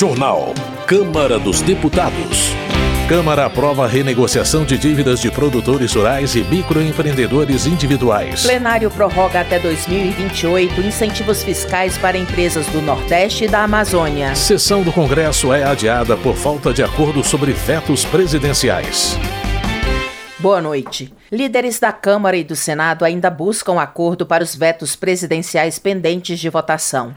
Jornal. Câmara dos Deputados. Câmara aprova a renegociação de dívidas de produtores rurais e microempreendedores individuais. Plenário prorroga até 2028 incentivos fiscais para empresas do Nordeste e da Amazônia. Sessão do Congresso é adiada por falta de acordo sobre vetos presidenciais. Boa noite. Líderes da Câmara e do Senado ainda buscam acordo para os vetos presidenciais pendentes de votação.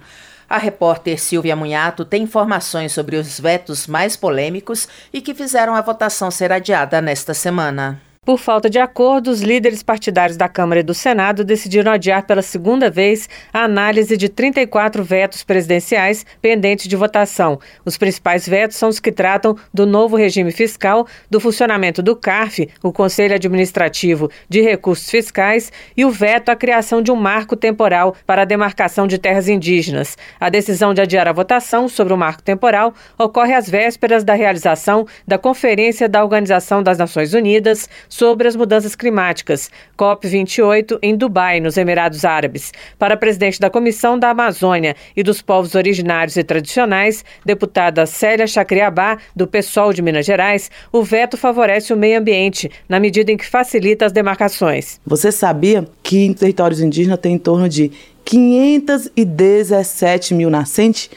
A repórter Silvia Munhato tem informações sobre os vetos mais polêmicos e que fizeram a votação ser adiada nesta semana. Por falta de acordo, os líderes partidários da Câmara e do Senado decidiram adiar pela segunda vez a análise de 34 vetos presidenciais pendentes de votação. Os principais vetos são os que tratam do novo regime fiscal, do funcionamento do CARF, o Conselho Administrativo de Recursos Fiscais, e o veto à criação de um marco temporal para a demarcação de terras indígenas. A decisão de adiar a votação sobre o marco temporal ocorre às vésperas da realização da Conferência da Organização das Nações Unidas sobre as mudanças climáticas, COP28, em Dubai, nos Emirados Árabes. Para a presidente da Comissão da Amazônia e dos Povos Originários e Tradicionais, deputada Célia Chacriabá, do PSOL de Minas Gerais, o veto favorece o meio ambiente, na medida em que facilita as demarcações. Você sabia que em territórios indígenas tem em torno de 517 mil nascentes?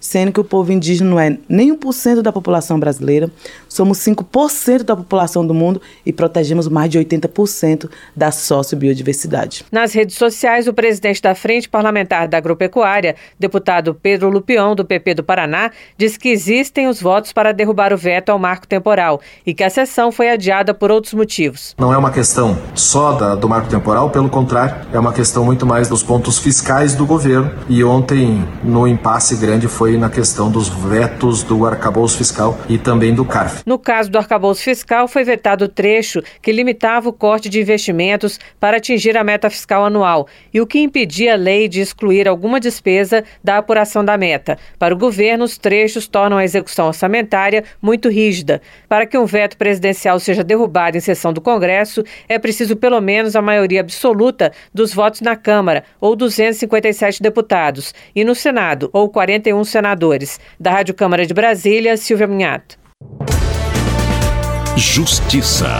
Sendo que o povo indígena não é nem 1% da população brasileira, somos 5% da população do mundo e protegemos mais de 80% da sociobiodiversidade. Nas redes sociais, o presidente da Frente Parlamentar da Agropecuária, deputado Pedro Lupion, do PP do Paraná, diz que existem os votos para derrubar o veto ao marco temporal e que a sessão foi adiada por outros motivos. Não é uma questão só da, do marco temporal, pelo contrário, é uma questão muito mais dos pontos fiscais do governo e ontem, no impasse grande, foi foi na questão dos vetos do arcabouço fiscal e também do CARF. No caso do arcabouço fiscal, foi vetado o trecho que limitava o corte de investimentos para atingir a meta fiscal anual e o que impedia a lei de excluir alguma despesa da apuração da meta. Para o governo, os trechos tornam a execução orçamentária muito rígida. Para que um veto presidencial seja derrubado em sessão do Congresso, é preciso pelo menos a maioria absoluta dos votos na Câmara, ou 257 deputados, e no Senado, ou 41 senadores senadores. Da Rádio Câmara de Brasília, Silvia Minhato. Justiça.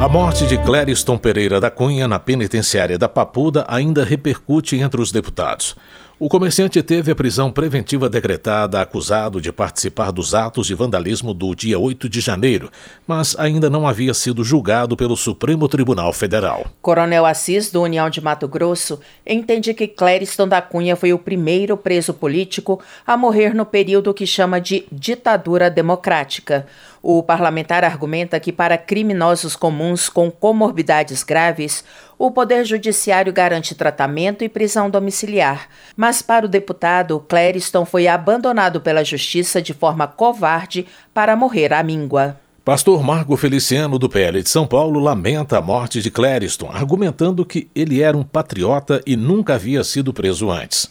A morte de Clériston Pereira da Cunha na penitenciária da Papuda ainda repercute entre os deputados. O comerciante teve a prisão preventiva decretada acusado de participar dos atos de vandalismo do dia 8 de janeiro, mas ainda não havia sido julgado pelo Supremo Tribunal Federal. Coronel Assis, do União de Mato Grosso, entende que Clériston da Cunha foi o primeiro preso político a morrer no período que chama de ditadura democrática. O parlamentar argumenta que, para criminosos comuns com comorbidades graves, o Poder Judiciário garante tratamento e prisão domiciliar. Mas, para o deputado, Clériston foi abandonado pela Justiça de forma covarde para morrer à míngua. Pastor Marco Feliciano, do PL de São Paulo, lamenta a morte de Clériston, argumentando que ele era um patriota e nunca havia sido preso antes.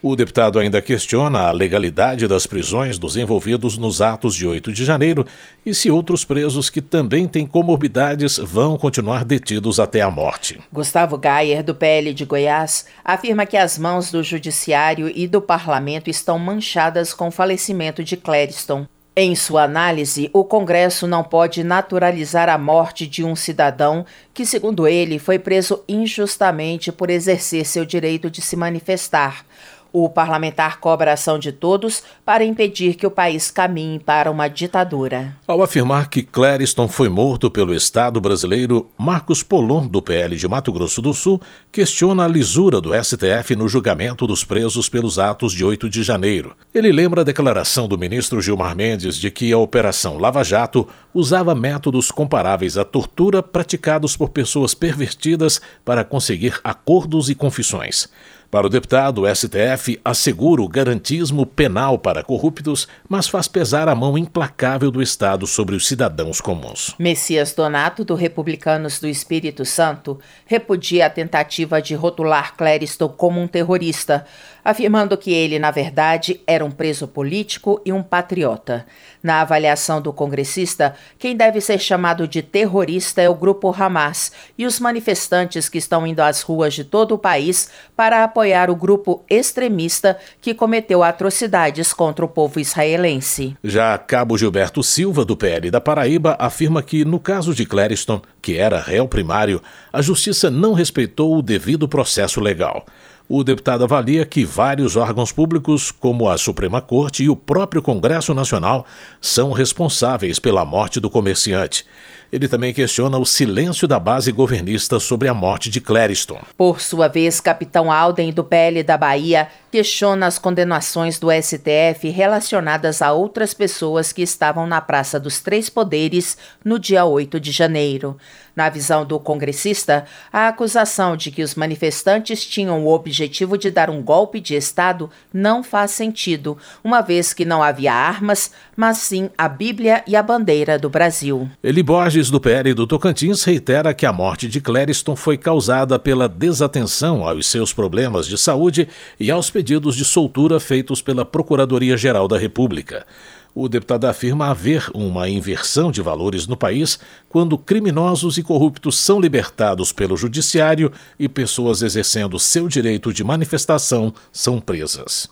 O deputado ainda questiona a legalidade das prisões dos envolvidos nos atos de 8 de janeiro e se outros presos que também têm comorbidades vão continuar detidos até a morte. Gustavo Gayer, do PL de Goiás, afirma que as mãos do Judiciário e do Parlamento estão manchadas com o falecimento de Clériston. Em sua análise, o Congresso não pode naturalizar a morte de um cidadão que, segundo ele, foi preso injustamente por exercer seu direito de se manifestar. O parlamentar cobra a ação de todos para impedir que o país caminhe para uma ditadura. Ao afirmar que Clériston foi morto pelo Estado brasileiro, Marcos Polon, do PL de Mato Grosso do Sul, questiona a lisura do STF no julgamento dos presos pelos atos de 8 de janeiro. Ele lembra a declaração do ministro Gilmar Mendes de que a Operação Lava Jato usava métodos comparáveis à tortura praticados por pessoas pervertidas para conseguir acordos e confissões. Para o deputado, o STF assegura o garantismo penal para corruptos, mas faz pesar a mão implacável do Estado sobre os cidadãos comuns. Messias Donato, do Republicanos do Espírito Santo, repudia a tentativa de rotular Clériston como um terrorista, afirmando que ele, na verdade, era um preso político e um patriota. Na avaliação do congressista, quem deve ser chamado de terrorista é o grupo Hamas e os manifestantes que estão indo às ruas de todo o país para apoiar o grupo extremista que cometeu atrocidades contra o povo israelense. Já Cabo Gilberto Silva, do PL da Paraíba, afirma que, no caso de Clériston, que era réu primário, a justiça não respeitou o devido processo legal. O deputado avalia que vários órgãos públicos, como a Suprema Corte e o próprio Congresso Nacional, são responsáveis pela morte do comerciante. Ele também questiona o silêncio da base governista sobre a morte de Clériston. Por sua vez, capitão Alden, do PL da Bahia, questiona as condenações do STF relacionadas a outras pessoas que estavam na Praça dos Três Poderes no dia 8 de janeiro. Na visão do congressista, a acusação de que os manifestantes tinham o objetivo de dar um golpe de Estado não faz sentido, uma vez que não havia armas, mas sim a Bíblia e a bandeira do Brasil. Eli Borges, do PL do Tocantins, reitera que a morte de Clériston foi causada pela desatenção aos seus problemas de saúde e aos pedidos de soltura feitos pela Procuradoria-Geral da República. O deputado afirma haver uma inversão de valores no país quando criminosos e corruptos são libertados pelo judiciário e pessoas exercendo seu direito de manifestação são presas.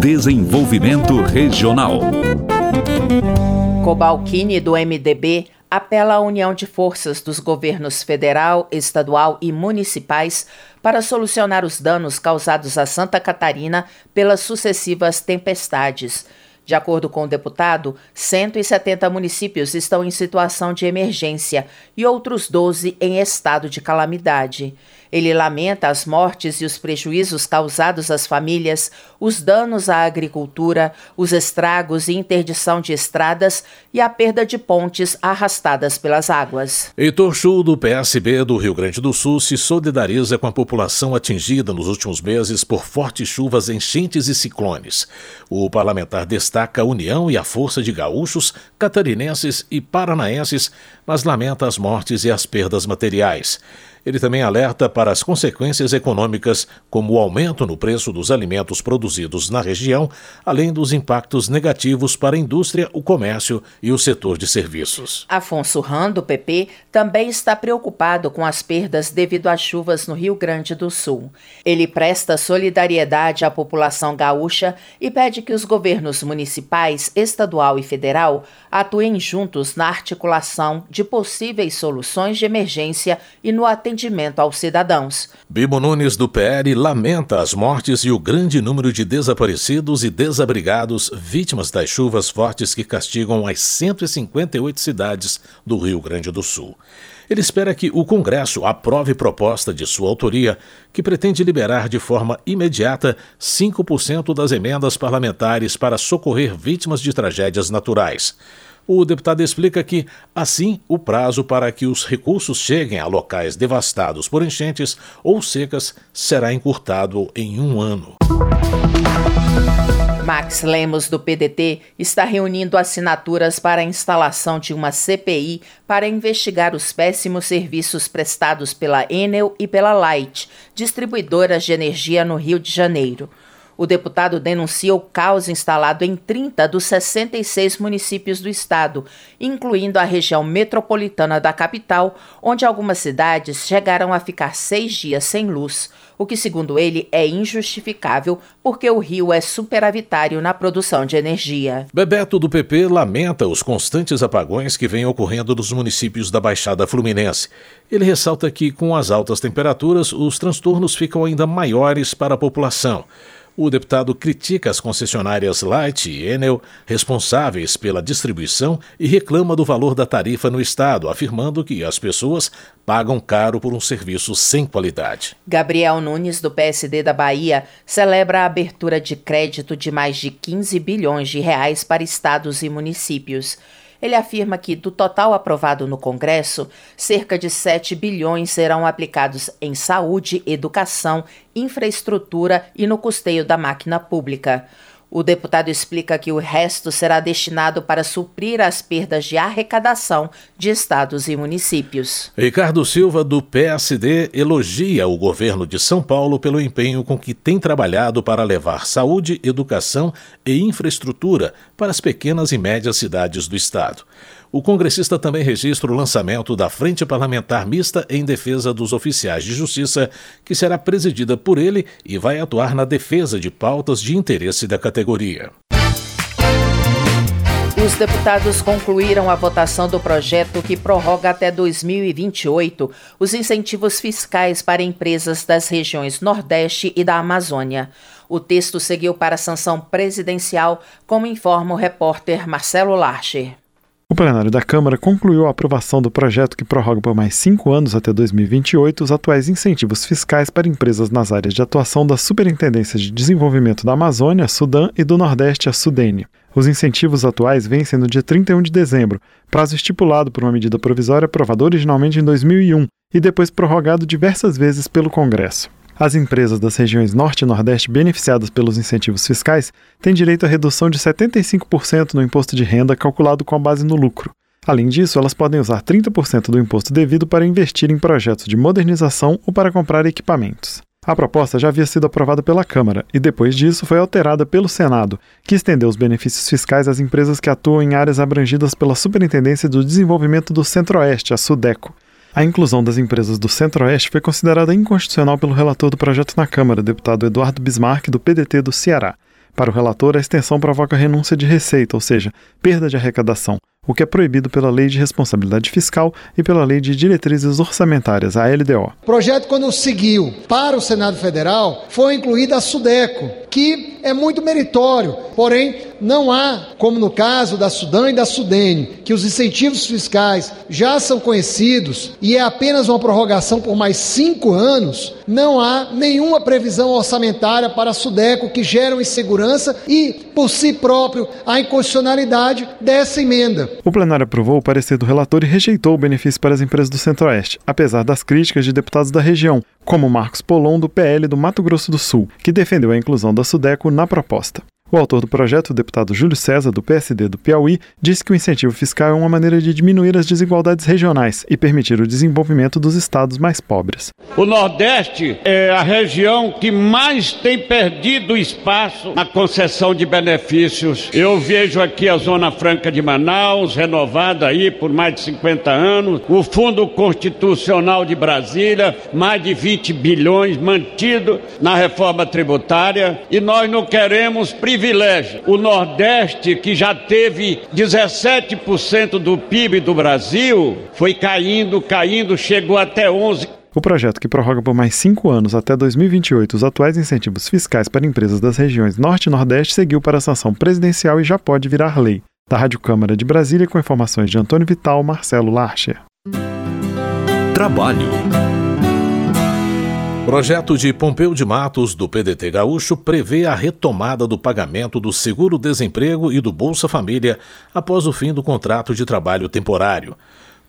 Desenvolvimento Regional. Cobalcini, do MDB, apela à união de forças dos governos federal, estadual e municipais para solucionar os danos causados a Santa Catarina pelas sucessivas tempestades. De acordo com o deputado, 170 municípios estão em situação de emergência e outros 12 em estado de calamidade. Ele lamenta as mortes e os prejuízos causados às famílias, os danos à agricultura, os estragos e interdição de estradas e a perda de pontes arrastadas pelas águas. Heitor Chu, do PSB do Rio Grande do Sul, se solidariza com a população atingida nos últimos meses por fortes chuvas, enchentes e ciclones. O parlamentar destaca a união e a força de gaúchos, catarinenses e paranaenses, mas lamenta as mortes e as perdas materiais. Ele também alerta para as consequências econômicas, como o aumento no preço dos alimentos produzidos na região, além dos impactos negativos para a indústria, o comércio e o setor de serviços. Afonso Ram, do PP, também está preocupado com as perdas devido às chuvas no Rio Grande do Sul. Ele presta solidariedade à população gaúcha e pede que os governos municipais, estadual e federal atuem juntos na articulação de possíveis soluções de emergência e no atendimento atendimento aos cidadãos. Bibo Nunes, do PL, lamenta as mortes e o grande número de desaparecidos e desabrigados vítimas das chuvas fortes que castigam as 158 cidades do Rio Grande do Sul. Ele espera que o Congresso aprove proposta de sua autoria que pretende liberar de forma imediata 5% das emendas parlamentares para socorrer vítimas de tragédias naturais. O deputado explica que, assim, o prazo para que os recursos cheguem a locais devastados por enchentes ou secas será encurtado em um ano. Max Lemos, do PDT, está reunindo assinaturas para a instalação de uma CPI para investigar os péssimos serviços prestados pela Enel e pela Light, distribuidoras de energia no Rio de Janeiro. O deputado denuncia o caos instalado em 30 dos 66 municípios do estado, incluindo a região metropolitana da capital, onde algumas cidades chegaram a ficar seis dias sem luz, o que, segundo ele, é injustificável porque o Rio é superavitário na produção de energia. Bebeto do PP lamenta os constantes apagões que vêm ocorrendo nos municípios da Baixada Fluminense. Ele ressalta que, com as altas temperaturas, os transtornos ficam ainda maiores para a população. O deputado critica as concessionárias Light e Enel, responsáveis pela distribuição, e reclama do valor da tarifa no estado, afirmando que as pessoas pagam caro por um serviço sem qualidade. Gabriel Nunes, do PSD da Bahia, celebra a abertura de crédito de mais de 15 bilhões de reais para estados e municípios. Ele afirma que, do total aprovado no Congresso, cerca de 7 bilhões serão aplicados em saúde, educação, infraestrutura e no custeio da máquina pública. O deputado explica que o resto será destinado para suprir as perdas de arrecadação de estados e municípios. Ricardo Silva, do PSD, elogia o governo de São Paulo pelo empenho com que tem trabalhado para levar saúde, educação e infraestrutura para as pequenas e médias cidades do estado. O congressista também registra o lançamento da Frente Parlamentar Mista em Defesa dos Oficiais de Justiça, que será presidida por ele e vai atuar na defesa de pautas de interesse da categoria. Os deputados concluíram a votação do projeto que prorroga até 2028 os incentivos fiscais para empresas das regiões Nordeste e da Amazônia. O texto seguiu para a sanção presidencial, como informa o repórter Marcelo Larcher. O plenário da Câmara concluiu a aprovação do projeto que prorroga por mais cinco anos até 2028 os atuais incentivos fiscais para empresas nas áreas de atuação das Superintendências de Desenvolvimento da Amazônia, Sudã e do Nordeste, a Sudene. Os incentivos atuais vencem no dia 31 de dezembro, prazo estipulado por uma medida provisória aprovada originalmente em 2001 e depois prorrogado diversas vezes pelo Congresso. As empresas das regiões Norte e Nordeste beneficiadas pelos incentivos fiscais têm direito à redução de 75% no imposto de renda calculado com a base no lucro. Além disso, elas podem usar 30% do imposto devido para investir em projetos de modernização ou para comprar equipamentos. A proposta já havia sido aprovada pela Câmara e, depois disso, foi alterada pelo Senado, que estendeu os benefícios fiscais às empresas que atuam em áreas abrangidas pela Superintendência do Desenvolvimento do Centro-Oeste, a SUDECO. A inclusão das empresas do Centro-Oeste foi considerada inconstitucional pelo relator do projeto na Câmara, deputado Eduardo Bismarck, do PDT do Ceará. Para o relator, a extensão provoca renúncia de receita, ou seja, perda de arrecadação, o que é proibido pela Lei de Responsabilidade Fiscal e pela Lei de Diretrizes Orçamentárias, a LDO. O projeto, quando seguiu para o Senado Federal, foi incluída a SUDECO, que é muito meritório, porém não há, como no caso da Sudã e da Sudene, que os incentivos fiscais já são conhecidos e é apenas uma prorrogação por mais cinco anos, não há nenhuma previsão orçamentária para a Sudeco que geram insegurança e, por si próprio, a inconstitucionalidade dessa emenda. O plenário aprovou o parecer do relator e rejeitou o benefício para as empresas do Centro-Oeste, apesar das críticas de deputados da região, como Marcos Polon, do PL do Mato Grosso do Sul, que defendeu a inclusão da Sudeco na proposta. O autor do projeto, o deputado Júlio César, do PSD do Piauí, disse que o incentivo fiscal é uma maneira de diminuir as desigualdades regionais e permitir o desenvolvimento dos estados mais pobres. O Nordeste é a região que mais tem perdido espaço na concessão de benefícios. Eu vejo aqui a Zona Franca de Manaus, renovada aí por mais de 50 anos, o Fundo Constitucional de Brasília, mais de 20 bilhões mantido na reforma tributária, e nós não queremos privilegiar privilégio. O Nordeste, que já teve 17% do PIB do Brasil, foi caindo, caindo, chegou até 11%. O projeto, que prorroga por mais cinco anos até 2028 os atuais incentivos fiscais para empresas das regiões Norte e Nordeste, seguiu para a sanção presidencial e já pode virar lei. Da Rádio Câmara de Brasília, com informações de Antônio Vital, Marcelo Larcher. Trabalho. Projeto de Pompeu de Matos, do PDT Gaúcho, prevê a retomada do pagamento do seguro-desemprego e do Bolsa Família após o fim do contrato de trabalho temporário.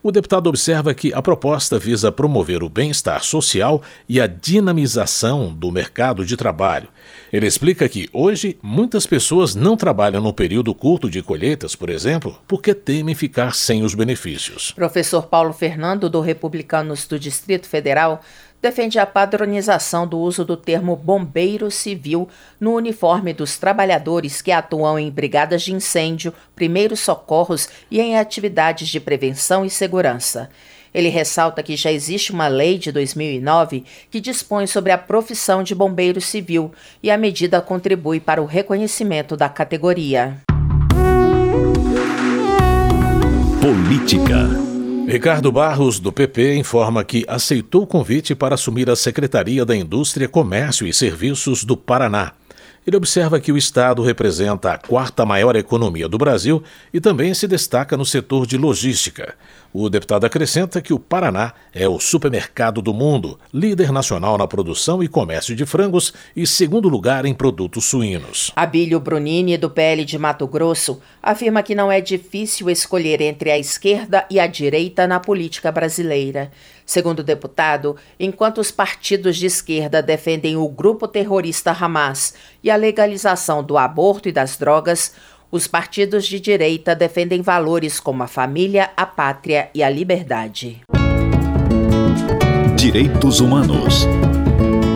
O deputado observa que a proposta visa promover o bem-estar social e a dinamização do mercado de trabalho. Ele explica que, hoje, muitas pessoas não trabalham no período curto de colheitas, por exemplo, porque temem ficar sem os benefícios. Professor Paulo Fernando, do Republicanos do Distrito Federal, defende a padronização do uso do termo bombeiro civil no uniforme dos trabalhadores que atuam em brigadas de incêndio, primeiros socorros e em atividades de prevenção e segurança. Ele ressalta que já existe uma lei de 2009 que dispõe sobre a profissão de bombeiro civil e a medida contribui para o reconhecimento da categoria. Política. Ricardo Barros, do PP, informa que aceitou o convite para assumir a Secretaria da Indústria, Comércio e Serviços do Paraná. Ele observa que o Estado representa a quarta maior economia do Brasil e também se destaca no setor de logística. O deputado acrescenta que o Paraná é o supermercado do mundo, líder nacional na produção e comércio de frangos e segundo lugar em produtos suínos. Abílio Brunini, do PL de Mato Grosso, afirma que não é difícil escolher entre a esquerda e a direita na política brasileira. Segundo o deputado, enquanto os partidos de esquerda defendem o grupo terrorista Hamas e a legalização do aborto e das drogas, os partidos de direita defendem valores como a família, a pátria e a liberdade. Direitos Humanos.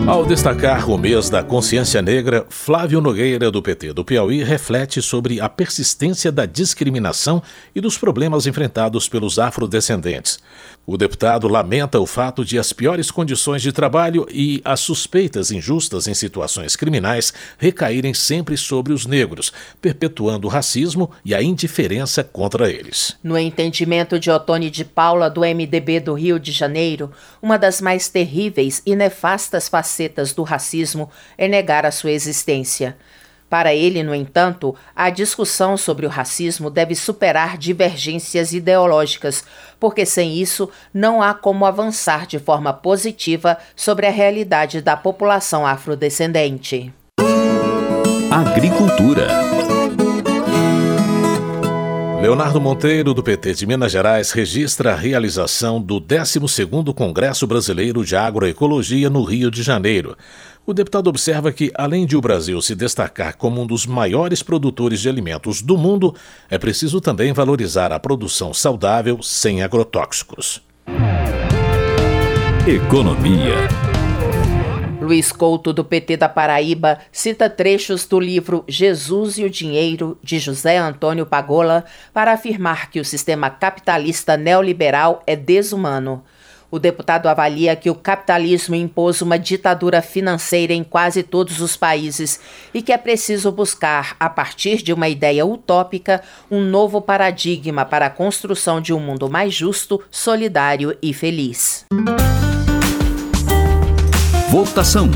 Ao destacar o mês da consciência negra, Flávio Nogueira, do PT do Piauí, reflete sobre a persistência da discriminação e dos problemas enfrentados pelos afrodescendentes. O deputado lamenta o fato de as piores condições de trabalho e as suspeitas injustas em situações criminais recaírem sempre sobre os negros, perpetuando o racismo e a indiferença contra eles. No entendimento de Otone de Paula, do MDB do Rio de Janeiro, uma das mais terríveis e nefastas facetas do racismo é negar a sua existência. Para ele, no entanto, a discussão sobre o racismo deve superar divergências ideológicas, porque sem isso não há como avançar de forma positiva sobre a realidade da população afrodescendente. Agricultura. Leonardo Monteiro, do PT de Minas Gerais, registra a realização do 12º Congresso Brasileiro de Agroecologia no Rio de Janeiro. O deputado observa que, além de o Brasil se destacar como um dos maiores produtores de alimentos do mundo, é preciso também valorizar a produção saudável sem agrotóxicos. Economia. Luiz Couto, do PT da Paraíba, cita trechos do livro Jesus e o Dinheiro, de José Antônio Pagola, para afirmar que o sistema capitalista neoliberal é desumano. O deputado avalia que o capitalismo impôs uma ditadura financeira em quase todos os países e que é preciso buscar, a partir de uma ideia utópica, um novo paradigma para a construção de um mundo mais justo, solidário e feliz. Votação.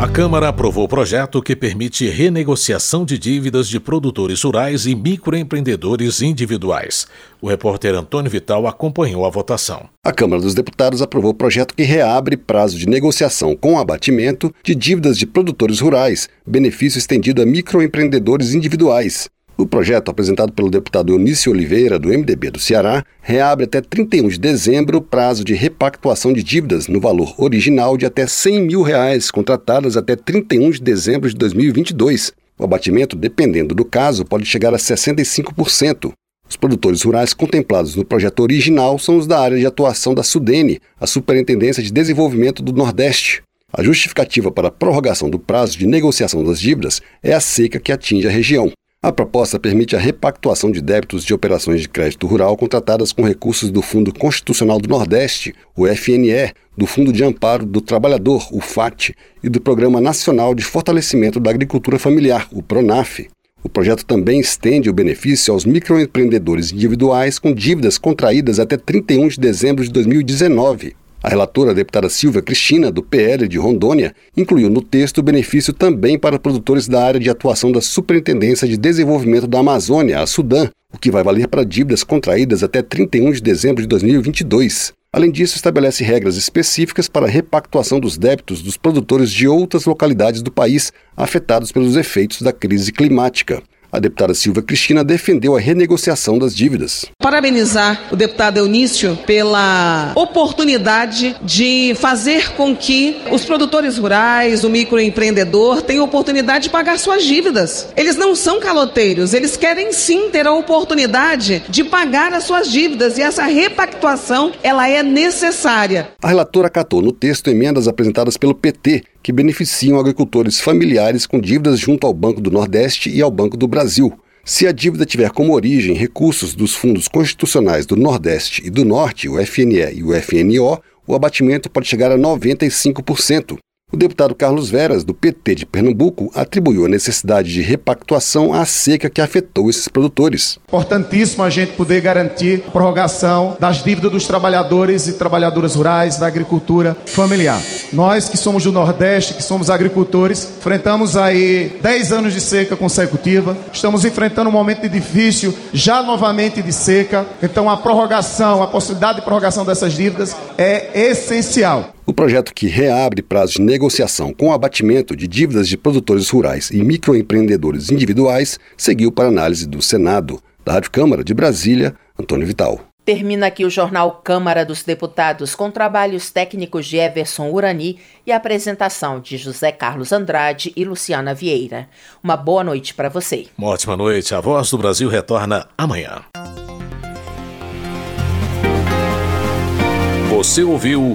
A Câmara aprovou o projeto que permite renegociação de dívidas de produtores rurais e microempreendedores individuais. O repórter Antônio Vital acompanhou a votação. A Câmara dos Deputados aprovou o projeto que reabre prazo de negociação com abatimento de dívidas de produtores rurais, benefício estendido a microempreendedores individuais. O projeto, apresentado pelo deputado Eunício Oliveira, do MDB do Ceará, reabre até 31 de dezembro o prazo de repactuação de dívidas no valor original de até 100 mil reais, contratadas até 31 de dezembro de 2022. O abatimento, dependendo do caso, pode chegar a 65%. Os produtores rurais contemplados no projeto original são os da área de atuação da SUDENE, a Superintendência de Desenvolvimento do Nordeste. A justificativa para a prorrogação do prazo de negociação das dívidas é a seca que atinge a região. A proposta permite a repactuação de débitos de operações de crédito rural contratadas com recursos do Fundo Constitucional do Nordeste, o FNE, do Fundo de Amparo do Trabalhador, o FAT, e do Programa Nacional de Fortalecimento da Agricultura Familiar, o PRONAF. O projeto também estende o benefício aos microempreendedores individuais com dívidas contraídas até 31 de dezembro de 2019. A relatora, a deputada Silvia Cristina, do PL de Rondônia, incluiu no texto o benefício também para produtores da área de atuação da Superintendência de Desenvolvimento da Amazônia, a Sudã, o que vai valer para dívidas contraídas até 31 de dezembro de 2022. Além disso, estabelece regras específicas para a repactuação dos débitos dos produtores de outras localidades do país afetados pelos efeitos da crise climática. A deputada Silva Cristina defendeu a renegociação das dívidas. Parabenizar o deputado Eunício pela oportunidade de fazer com que os produtores rurais, o microempreendedor, tenham oportunidade de pagar suas dívidas. Eles não são caloteiros, eles querem sim ter a oportunidade de pagar as suas dívidas e essa repactuação ela é necessária. A relatora acatou no texto emendas apresentadas pelo PT que beneficiam agricultores familiares com dívidas junto ao Banco do Nordeste e ao Banco do Brasil. Se a dívida tiver como origem recursos dos fundos constitucionais do Nordeste e do Norte, o FNE e o FNO, o abatimento pode chegar a 95%. O deputado Carlos Veras, do PT de Pernambuco, atribuiu a necessidade de repactuação à seca que afetou esses produtores. Importantíssimo a gente poder garantir a prorrogação das dívidas dos trabalhadores e trabalhadoras rurais da agricultura familiar. Nós que somos do Nordeste, que somos agricultores, enfrentamos aí 10 anos de seca consecutiva, estamos enfrentando um momento difícil, já novamente de seca, então a prorrogação, a possibilidade de prorrogação dessas dívidas é essencial. O projeto que reabre prazos de negociação com abatimento de dívidas de produtores rurais e microempreendedores individuais seguiu para análise do Senado. Da Rádio Câmara de Brasília, Antônio Vital. Termina aqui o jornal Câmara dos Deputados com trabalhos técnicos de Everson Urani e apresentação de José Carlos Andrade e Luciana Vieira. Uma boa noite para você. Uma ótima noite. A Voz do Brasil retorna amanhã. Você ouviu